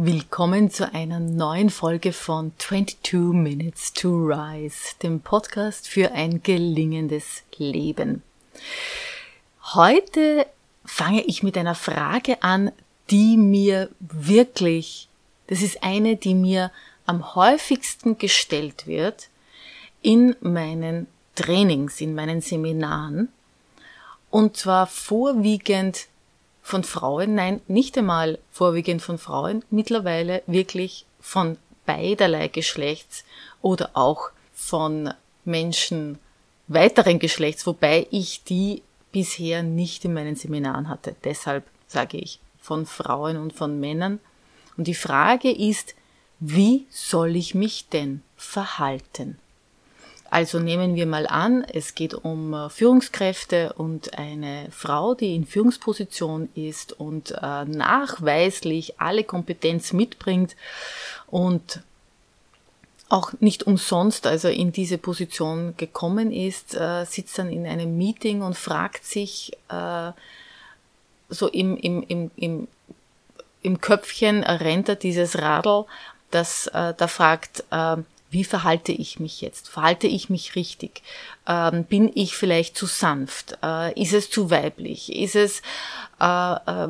Willkommen zu einer neuen Folge von 22 Minutes to Rise, dem Podcast für ein gelingendes Leben. Heute fange ich mit einer Frage an, die mir wirklich, das ist eine, die mir am häufigsten gestellt wird in meinen Trainings, in meinen Seminaren. Und zwar vorwiegend von Frauen, nein, nicht einmal vorwiegend von Frauen, mittlerweile wirklich von beiderlei Geschlechts oder auch von Menschen weiteren Geschlechts, wobei ich die bisher nicht in meinen Seminaren hatte. Deshalb sage ich von Frauen und von Männern. Und die Frage ist, wie soll ich mich denn verhalten? Also nehmen wir mal an, es geht um äh, Führungskräfte und eine Frau, die in Führungsposition ist und äh, nachweislich alle Kompetenz mitbringt und auch nicht umsonst, also in diese Position gekommen ist, äh, sitzt dann in einem Meeting und fragt sich so im, im, im, im, im Köpfchen rennt er dieses Radl, das da fragt, wie verhalte ich mich jetzt? Verhalte ich mich richtig? Ähm, bin ich vielleicht zu sanft? Äh, ist es zu weiblich? Ist es, äh, äh,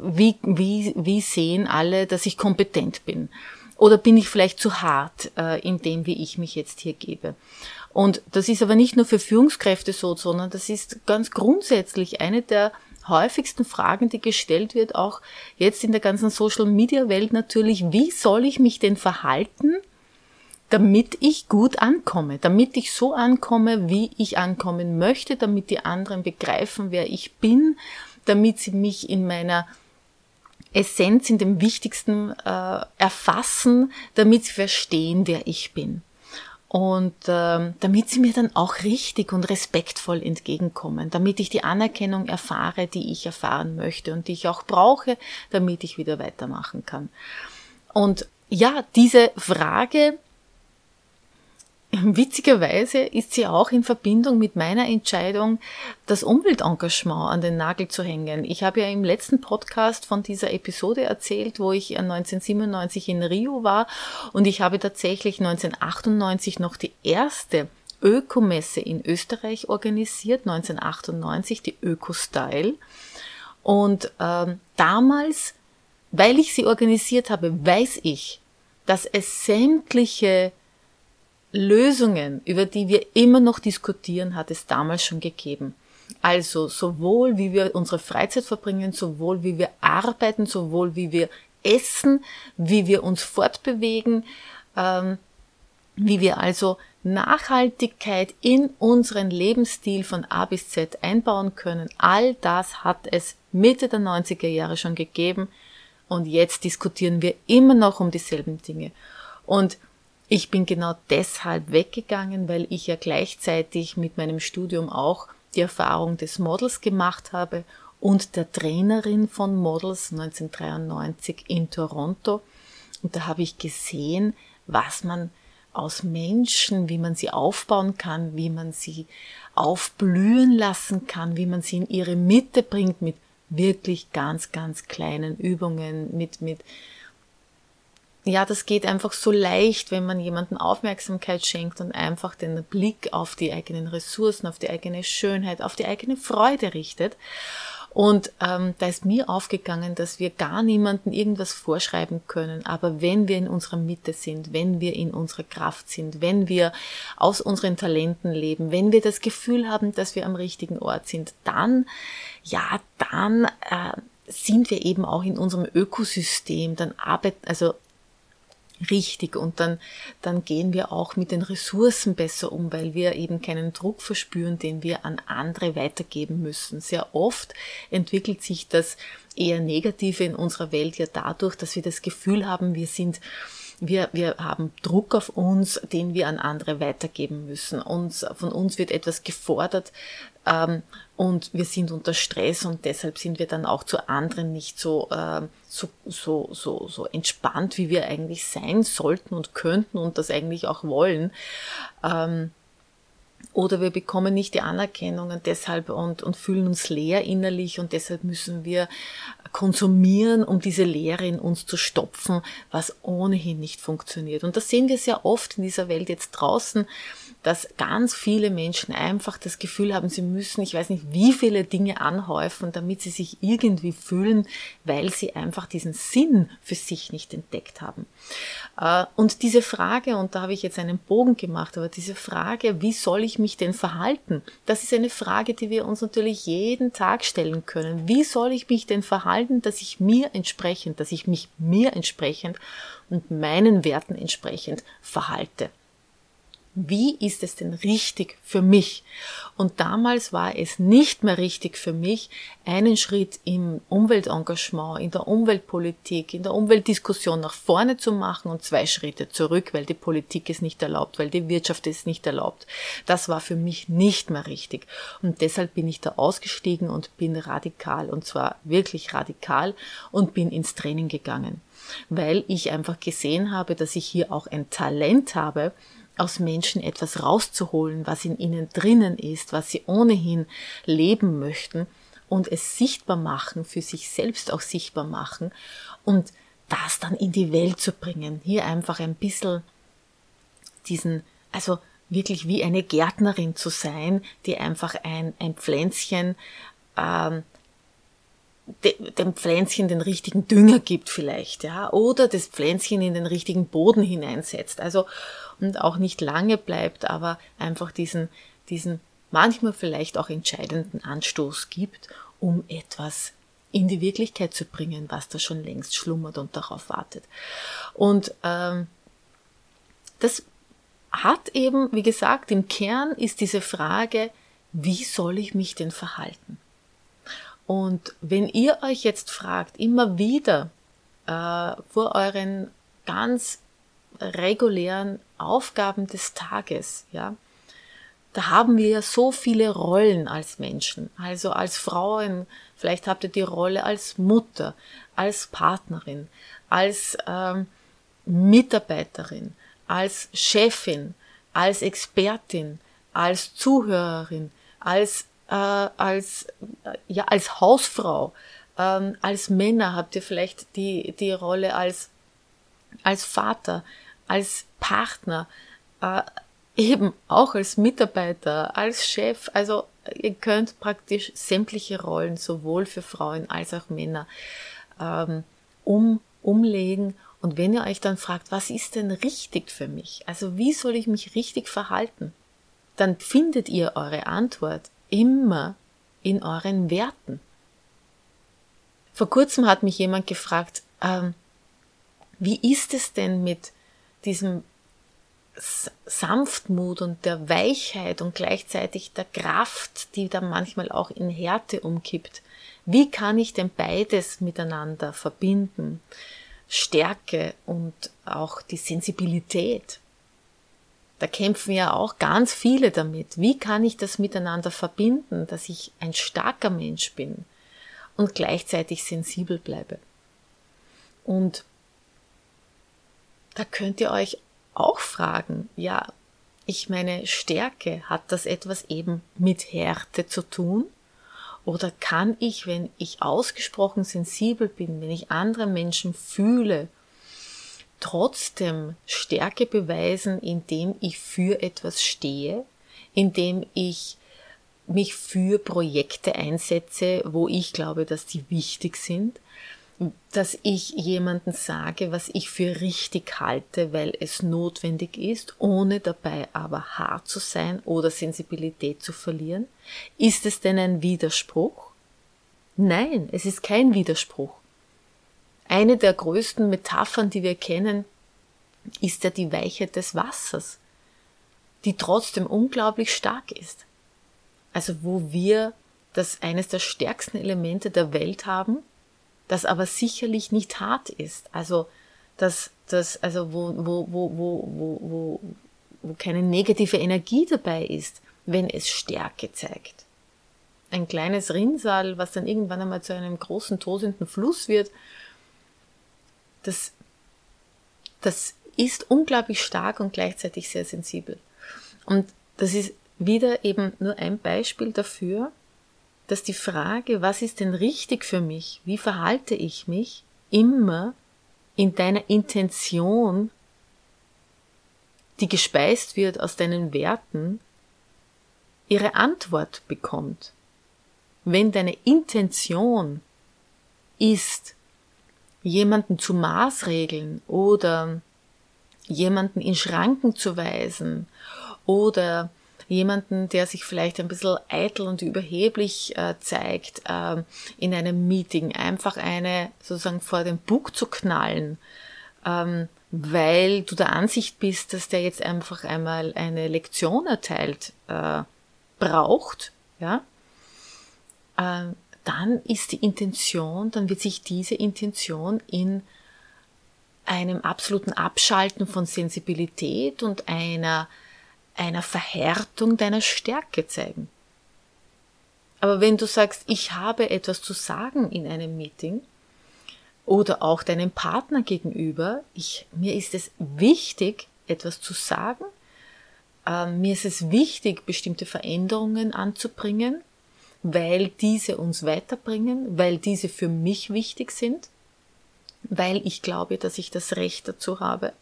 wie, wie, wie sehen alle, dass ich kompetent bin? Oder bin ich vielleicht zu hart äh, in dem, wie ich mich jetzt hier gebe? Und das ist aber nicht nur für Führungskräfte so, sondern das ist ganz grundsätzlich eine der häufigsten Fragen, die gestellt wird, auch jetzt in der ganzen Social-Media-Welt natürlich, wie soll ich mich denn verhalten, damit ich gut ankomme, damit ich so ankomme, wie ich ankommen möchte, damit die anderen begreifen, wer ich bin, damit sie mich in meiner Essenz, in dem Wichtigsten äh, erfassen, damit sie verstehen, wer ich bin. Und ähm, damit sie mir dann auch richtig und respektvoll entgegenkommen, damit ich die Anerkennung erfahre, die ich erfahren möchte und die ich auch brauche, damit ich wieder weitermachen kann. Und ja, diese Frage, Witzigerweise ist sie auch in Verbindung mit meiner Entscheidung, das Umweltengagement an den Nagel zu hängen. Ich habe ja im letzten Podcast von dieser Episode erzählt, wo ich 1997 in Rio war und ich habe tatsächlich 1998 noch die erste Ökomesse in Österreich organisiert, 1998 die Ökostyle. Und ähm, damals, weil ich sie organisiert habe, weiß ich, dass es sämtliche Lösungen, über die wir immer noch diskutieren, hat es damals schon gegeben. Also sowohl wie wir unsere Freizeit verbringen, sowohl wie wir arbeiten, sowohl wie wir essen, wie wir uns fortbewegen, ähm, wie wir also Nachhaltigkeit in unseren Lebensstil von A bis Z einbauen können. All das hat es Mitte der 90er Jahre schon gegeben und jetzt diskutieren wir immer noch um dieselben Dinge. Und ich bin genau deshalb weggegangen, weil ich ja gleichzeitig mit meinem Studium auch die Erfahrung des Models gemacht habe und der Trainerin von Models 1993 in Toronto. Und da habe ich gesehen, was man aus Menschen, wie man sie aufbauen kann, wie man sie aufblühen lassen kann, wie man sie in ihre Mitte bringt mit wirklich ganz, ganz kleinen Übungen, mit, mit ja, das geht einfach so leicht, wenn man jemanden Aufmerksamkeit schenkt und einfach den Blick auf die eigenen Ressourcen, auf die eigene Schönheit, auf die eigene Freude richtet. Und ähm, da ist mir aufgegangen, dass wir gar niemanden irgendwas vorschreiben können. Aber wenn wir in unserer Mitte sind, wenn wir in unserer Kraft sind, wenn wir aus unseren Talenten leben, wenn wir das Gefühl haben, dass wir am richtigen Ort sind, dann, ja, dann äh, sind wir eben auch in unserem Ökosystem, dann arbeiten, also richtig und dann, dann gehen wir auch mit den Ressourcen besser um, weil wir eben keinen Druck verspüren, den wir an andere weitergeben müssen. Sehr oft entwickelt sich das eher Negative in unserer Welt ja dadurch, dass wir das Gefühl haben, wir sind wir, wir haben Druck auf uns, den wir an andere weitergeben müssen. Uns, von uns wird etwas gefordert und wir sind unter Stress und deshalb sind wir dann auch zu anderen nicht so, ähm, so, so, so, so entspannt, wie wir eigentlich sein sollten und könnten und das eigentlich auch wollen. Ähm, oder wir bekommen nicht die Anerkennung und deshalb und, und fühlen uns leer innerlich und deshalb müssen wir konsumieren, um diese Leere in uns zu stopfen, was ohnehin nicht funktioniert. Und das sehen wir sehr oft in dieser Welt jetzt draußen, dass ganz viele Menschen einfach das Gefühl haben, sie müssen, ich weiß nicht, wie viele Dinge anhäufen, damit sie sich irgendwie fühlen, weil sie einfach diesen Sinn für sich nicht entdeckt haben. Äh, und diese Frage, und da habe ich jetzt einen Bogen gemacht, aber diese Frage, wie soll ich mich denn verhalten? Das ist eine Frage, die wir uns natürlich jeden Tag stellen können. Wie soll ich mich denn verhalten, dass ich mir entsprechend, dass ich mich mir entsprechend und meinen Werten entsprechend verhalte? Wie ist es denn richtig für mich? Und damals war es nicht mehr richtig für mich, einen Schritt im Umweltengagement, in der Umweltpolitik, in der Umweltdiskussion nach vorne zu machen und zwei Schritte zurück, weil die Politik es nicht erlaubt, weil die Wirtschaft es nicht erlaubt. Das war für mich nicht mehr richtig. Und deshalb bin ich da ausgestiegen und bin radikal, und zwar wirklich radikal, und bin ins Training gegangen, weil ich einfach gesehen habe, dass ich hier auch ein Talent habe, aus Menschen etwas rauszuholen, was in ihnen drinnen ist, was sie ohnehin leben möchten und es sichtbar machen, für sich selbst auch sichtbar machen und das dann in die Welt zu bringen. Hier einfach ein bisschen diesen, also wirklich wie eine Gärtnerin zu sein, die einfach ein, ein Pflänzchen ähm, dem Pflänzchen den richtigen Dünger gibt vielleicht, ja, oder das Pflänzchen in den richtigen Boden hineinsetzt. Also und auch nicht lange bleibt, aber einfach diesen, diesen manchmal vielleicht auch entscheidenden Anstoß gibt, um etwas in die Wirklichkeit zu bringen, was da schon längst schlummert und darauf wartet. Und ähm, das hat eben, wie gesagt, im Kern ist diese Frage, wie soll ich mich denn verhalten? Und wenn ihr euch jetzt fragt, immer wieder äh, vor euren ganz regulären Aufgaben des Tages, ja, da haben wir ja so viele Rollen als Menschen. Also als Frauen, vielleicht habt ihr die Rolle als Mutter, als Partnerin, als ähm, Mitarbeiterin, als Chefin, als Expertin, als Zuhörerin, als, äh, als, äh, ja, als Hausfrau, ähm, als Männer habt ihr vielleicht die, die Rolle als, als Vater, als Partner, äh, eben auch als Mitarbeiter, als Chef. Also ihr könnt praktisch sämtliche Rollen sowohl für Frauen als auch Männer ähm, um, umlegen. Und wenn ihr euch dann fragt, was ist denn richtig für mich? Also wie soll ich mich richtig verhalten? Dann findet ihr eure Antwort immer in euren Werten. Vor kurzem hat mich jemand gefragt, ähm, wie ist es denn mit diesem Sanftmut und der Weichheit und gleichzeitig der Kraft, die dann manchmal auch in Härte umkippt. Wie kann ich denn beides miteinander verbinden? Stärke und auch die Sensibilität. Da kämpfen ja auch ganz viele damit. Wie kann ich das miteinander verbinden, dass ich ein starker Mensch bin und gleichzeitig sensibel bleibe? Und da könnt ihr euch auch fragen, ja, ich meine, Stärke, hat das etwas eben mit Härte zu tun? Oder kann ich, wenn ich ausgesprochen sensibel bin, wenn ich andere Menschen fühle, trotzdem Stärke beweisen, indem ich für etwas stehe, indem ich mich für Projekte einsetze, wo ich glaube, dass die wichtig sind, dass ich jemanden sage, was ich für richtig halte, weil es notwendig ist, ohne dabei aber hart zu sein oder Sensibilität zu verlieren? Ist es denn ein Widerspruch? Nein, es ist kein Widerspruch. Eine der größten Metaphern, die wir kennen, ist ja die Weichheit des Wassers, die trotzdem unglaublich stark ist. Also wo wir das eines der stärksten Elemente der Welt haben, das aber sicherlich nicht hart ist. Also, dass das, also wo, wo, wo, wo, wo, wo, wo keine negative Energie dabei ist, wenn es Stärke zeigt. Ein kleines Rinnsal, was dann irgendwann einmal zu einem großen tosenden Fluss wird, das, das ist unglaublich stark und gleichzeitig sehr sensibel. Und das ist wieder eben nur ein Beispiel dafür, dass die Frage, was ist denn richtig für mich, wie verhalte ich mich, immer in deiner Intention, die gespeist wird aus deinen Werten, ihre Antwort bekommt. Wenn deine Intention ist, jemanden zu maßregeln oder jemanden in Schranken zu weisen oder jemanden, der sich vielleicht ein bisschen eitel und überheblich äh, zeigt, äh, in einem Meeting einfach eine sozusagen vor den Bug zu knallen, ähm, weil du der Ansicht bist, dass der jetzt einfach einmal eine Lektion erteilt äh, braucht, ja, äh, dann ist die Intention, dann wird sich diese Intention in einem absoluten Abschalten von Sensibilität und einer einer Verhärtung deiner Stärke zeigen. Aber wenn du sagst, ich habe etwas zu sagen in einem Meeting oder auch deinem Partner gegenüber, ich, mir ist es wichtig, etwas zu sagen, äh, mir ist es wichtig, bestimmte Veränderungen anzubringen, weil diese uns weiterbringen, weil diese für mich wichtig sind, weil ich glaube, dass ich das Recht dazu habe,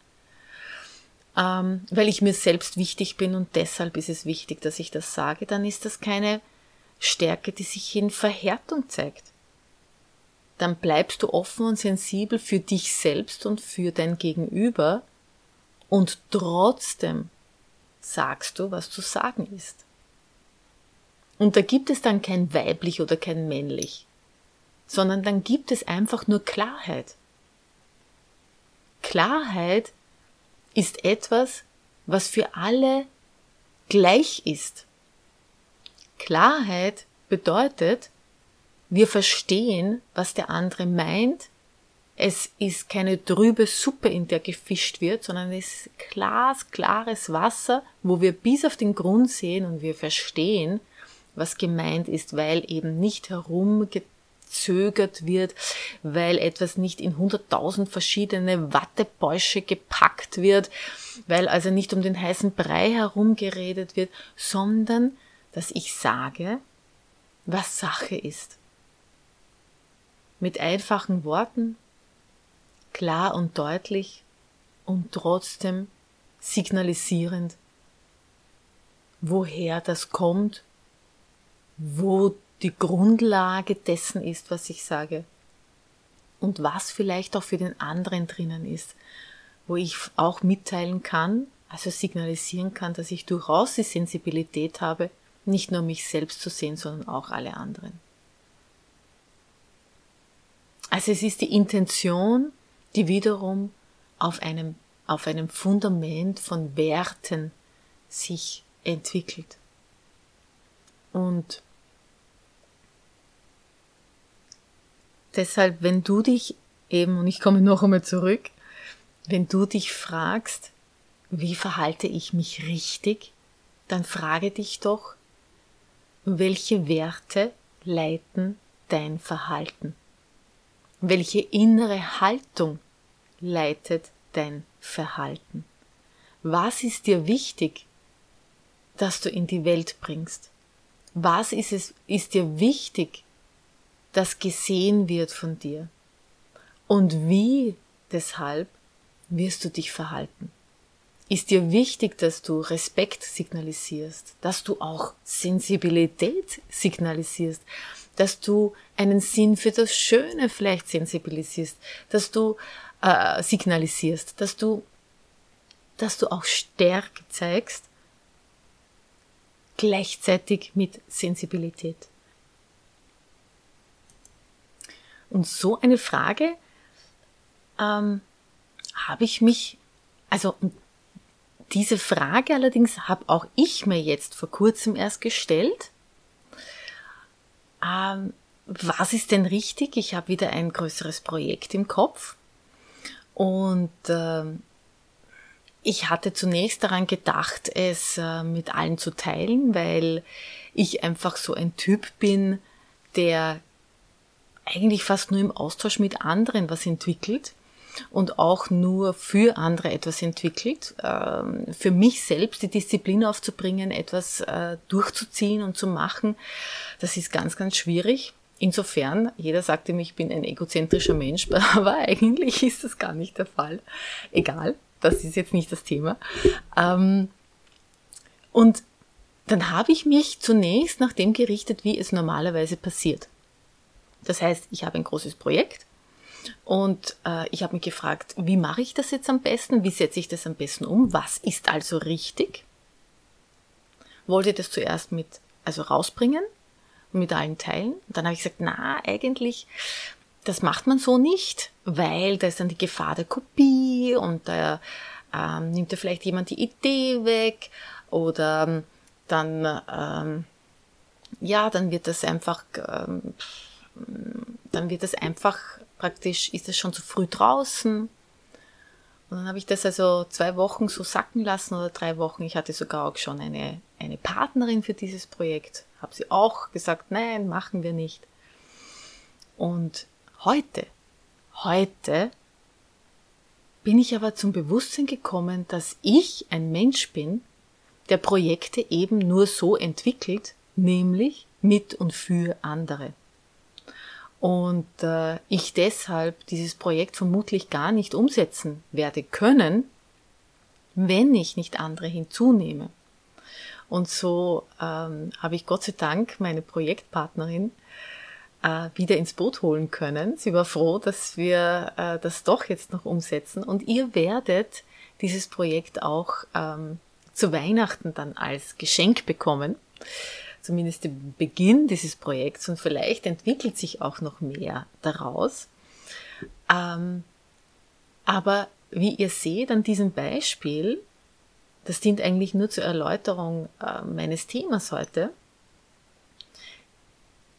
ähm, weil ich mir selbst wichtig bin und deshalb ist es wichtig, dass ich das sage, dann ist das keine Stärke, die sich in Verhärtung zeigt. Dann bleibst du offen und sensibel für dich selbst und für dein Gegenüber und trotzdem sagst du, was zu sagen ist. Und da gibt es dann kein weiblich oder kein männlich, sondern dann gibt es einfach nur Klarheit. Klarheit ist etwas, was für alle gleich ist. Klarheit bedeutet, wir verstehen, was der andere meint. Es ist keine trübe Suppe, in der gefischt wird, sondern es ist glasklares Wasser, wo wir bis auf den Grund sehen und wir verstehen, was gemeint ist, weil eben nicht herumgetragen verzögert wird, weil etwas nicht in hunderttausend verschiedene Wattebäusche gepackt wird, weil also nicht um den heißen Brei herumgeredet wird, sondern dass ich sage, was Sache ist. Mit einfachen Worten, klar und deutlich und trotzdem signalisierend, woher das kommt, wo die Grundlage dessen ist, was ich sage. Und was vielleicht auch für den anderen drinnen ist, wo ich auch mitteilen kann, also signalisieren kann, dass ich durchaus die Sensibilität habe, nicht nur mich selbst zu sehen, sondern auch alle anderen. Also es ist die Intention, die wiederum auf einem, auf einem Fundament von Werten sich entwickelt. Und Deshalb, wenn du dich eben, und ich komme noch einmal zurück, wenn du dich fragst, wie verhalte ich mich richtig, dann frage dich doch, welche Werte leiten dein Verhalten? Welche innere Haltung leitet dein Verhalten? Was ist dir wichtig, dass du in die Welt bringst? Was ist es, ist dir wichtig, das gesehen wird von dir. Und wie deshalb wirst du dich verhalten? Ist dir wichtig, dass du Respekt signalisierst, dass du auch Sensibilität signalisierst, dass du einen Sinn für das Schöne vielleicht sensibilisierst, dass du äh, signalisierst, dass du, dass du auch Stärke zeigst, gleichzeitig mit Sensibilität. Und so eine Frage ähm, habe ich mich, also diese Frage allerdings habe auch ich mir jetzt vor kurzem erst gestellt. Ähm, was ist denn richtig? Ich habe wieder ein größeres Projekt im Kopf und äh, ich hatte zunächst daran gedacht, es äh, mit allen zu teilen, weil ich einfach so ein Typ bin, der eigentlich fast nur im Austausch mit anderen was entwickelt. und auch nur für andere etwas entwickelt, ähm, für mich selbst die Disziplin aufzubringen, etwas äh, durchzuziehen und zu machen, das ist ganz, ganz schwierig. Insofern, jeder sagte mir, ich bin ein egozentrischer Mensch, aber eigentlich ist das gar nicht der Fall. Egal, das ist jetzt nicht das Thema. Ähm, und dann habe ich mich zunächst nach dem gerichtet, wie es normalerweise passiert. Das heißt, ich habe ein großes Projekt und äh, ich habe mich gefragt, wie mache ich das jetzt am besten? Wie setze ich das am besten um? Was ist also richtig? Wollte das zuerst mit, also rausbringen mit allen teilen. Und dann habe ich gesagt, na, eigentlich, das macht man so nicht, weil da ist dann die Gefahr der Kopie und da ähm, nimmt ja vielleicht jemand die Idee weg oder ähm, dann, ähm, ja, dann wird das einfach, ähm, dann wird das einfach praktisch, ist es schon zu früh draußen. Und dann habe ich das also zwei Wochen so sacken lassen oder drei Wochen. Ich hatte sogar auch schon eine, eine Partnerin für dieses Projekt. Habe sie auch gesagt, nein, machen wir nicht. Und heute, heute bin ich aber zum Bewusstsein gekommen, dass ich ein Mensch bin, der Projekte eben nur so entwickelt, nämlich mit und für andere und äh, ich deshalb dieses Projekt vermutlich gar nicht umsetzen werde können, wenn ich nicht andere hinzunehme. Und so ähm, habe ich Gott sei Dank meine Projektpartnerin äh, wieder ins Boot holen können. Sie war froh, dass wir äh, das doch jetzt noch umsetzen. Und ihr werdet dieses Projekt auch ähm, zu Weihnachten dann als Geschenk bekommen zumindest den Beginn dieses Projekts und vielleicht entwickelt sich auch noch mehr daraus. Ähm, aber wie ihr seht an diesem Beispiel, das dient eigentlich nur zur Erläuterung äh, meines Themas heute,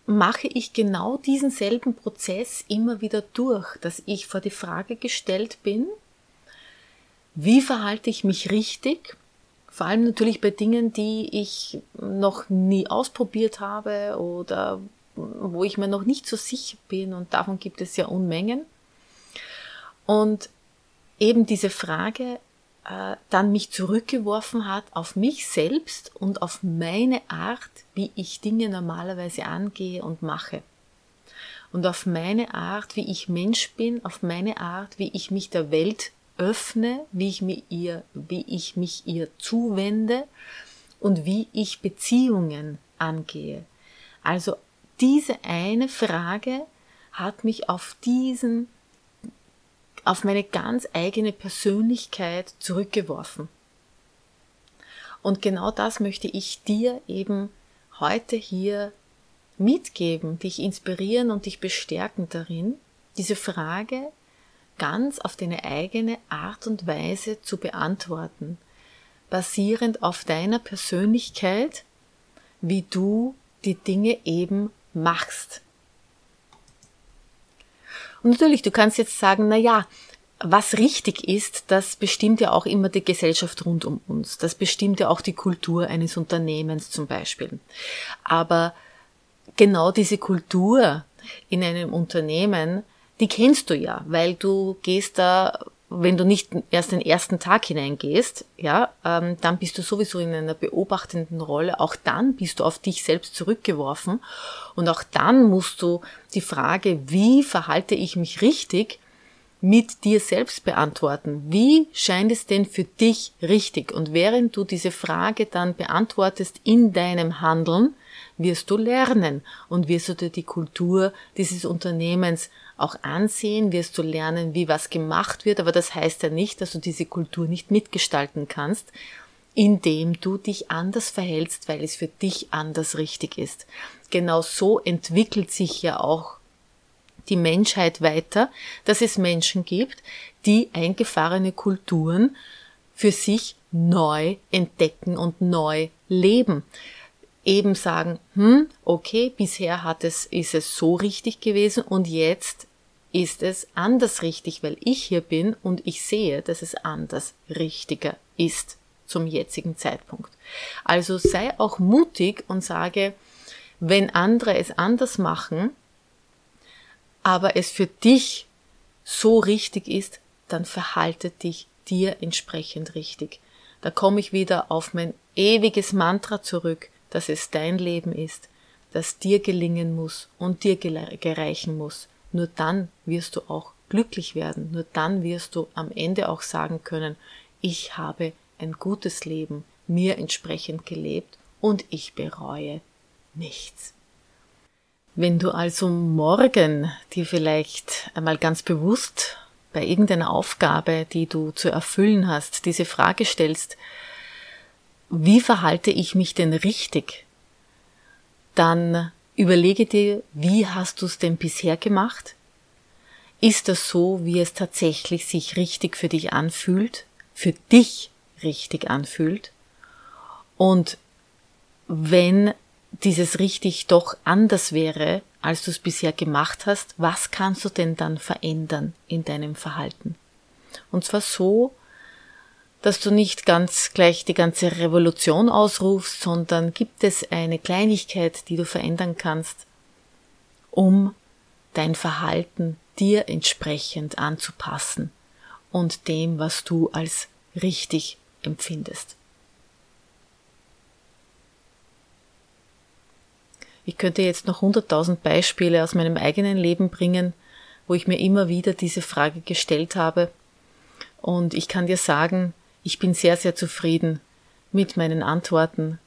mache ich genau diesen selben Prozess immer wieder durch, dass ich vor die Frage gestellt bin, wie verhalte ich mich richtig vor allem natürlich bei Dingen, die ich noch nie ausprobiert habe oder wo ich mir noch nicht so sicher bin und davon gibt es ja Unmengen. Und eben diese Frage äh, dann mich zurückgeworfen hat auf mich selbst und auf meine Art, wie ich Dinge normalerweise angehe und mache. Und auf meine Art, wie ich Mensch bin, auf meine Art, wie ich mich der Welt öffne, wie ich, mir ihr, wie ich mich ihr zuwende und wie ich Beziehungen angehe. Also diese eine Frage hat mich auf diesen, auf meine ganz eigene Persönlichkeit zurückgeworfen. Und genau das möchte ich dir eben heute hier mitgeben, dich inspirieren und dich bestärken darin, diese Frage ganz auf deine eigene Art und Weise zu beantworten, basierend auf deiner Persönlichkeit, wie du die Dinge eben machst. Und natürlich, du kannst jetzt sagen, na ja, was richtig ist, das bestimmt ja auch immer die Gesellschaft rund um uns. Das bestimmt ja auch die Kultur eines Unternehmens zum Beispiel. Aber genau diese Kultur in einem Unternehmen die kennst du ja, weil du gehst da, wenn du nicht erst den ersten Tag hineingehst, ja, ähm, dann bist du sowieso in einer beobachtenden Rolle. Auch dann bist du auf dich selbst zurückgeworfen und auch dann musst du die Frage, wie verhalte ich mich richtig, mit dir selbst beantworten. Wie scheint es denn für dich richtig? Und während du diese Frage dann beantwortest in deinem Handeln, wirst du lernen und wirst du dir die Kultur dieses Unternehmens auch ansehen, wirst du lernen, wie was gemacht wird, aber das heißt ja nicht, dass du diese Kultur nicht mitgestalten kannst, indem du dich anders verhältst, weil es für dich anders richtig ist. Genau so entwickelt sich ja auch die Menschheit weiter, dass es Menschen gibt, die eingefahrene Kulturen für sich neu entdecken und neu leben. Eben sagen, hm, okay, bisher hat es, ist es so richtig gewesen und jetzt ist es anders richtig, weil ich hier bin und ich sehe, dass es anders richtiger ist zum jetzigen Zeitpunkt. Also sei auch mutig und sage, wenn andere es anders machen, aber es für dich so richtig ist, dann verhalte dich dir entsprechend richtig. Da komme ich wieder auf mein ewiges Mantra zurück, dass es dein Leben ist, das dir gelingen muss und dir gereichen muss. Nur dann wirst du auch glücklich werden. Nur dann wirst du am Ende auch sagen können, ich habe ein gutes Leben mir entsprechend gelebt und ich bereue nichts. Wenn du also morgen dir vielleicht einmal ganz bewusst bei irgendeiner Aufgabe, die du zu erfüllen hast, diese Frage stellst, wie verhalte ich mich denn richtig? Dann überlege dir, wie hast du es denn bisher gemacht? Ist das so, wie es tatsächlich sich richtig für dich anfühlt, für dich richtig anfühlt? Und wenn dieses richtig doch anders wäre, als du es bisher gemacht hast, was kannst du denn dann verändern in deinem Verhalten? Und zwar so, dass du nicht ganz gleich die ganze Revolution ausrufst, sondern gibt es eine Kleinigkeit, die du verändern kannst, um dein Verhalten dir entsprechend anzupassen und dem, was du als richtig empfindest. Ich könnte jetzt noch hunderttausend Beispiele aus meinem eigenen Leben bringen, wo ich mir immer wieder diese Frage gestellt habe. Und ich kann dir sagen, ich bin sehr, sehr zufrieden mit meinen Antworten,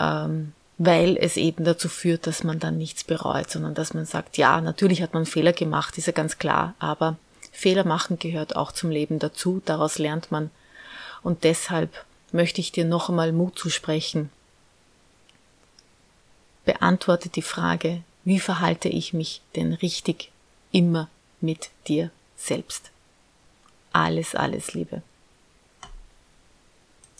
ähm, weil es eben dazu führt, dass man dann nichts bereut, sondern dass man sagt, ja, natürlich hat man Fehler gemacht, ist ja ganz klar, aber Fehler machen gehört auch zum Leben dazu, daraus lernt man. Und deshalb möchte ich dir noch einmal Mut zusprechen, beantworte die Frage, wie verhalte ich mich denn richtig immer mit dir selbst? Alles, alles Liebe.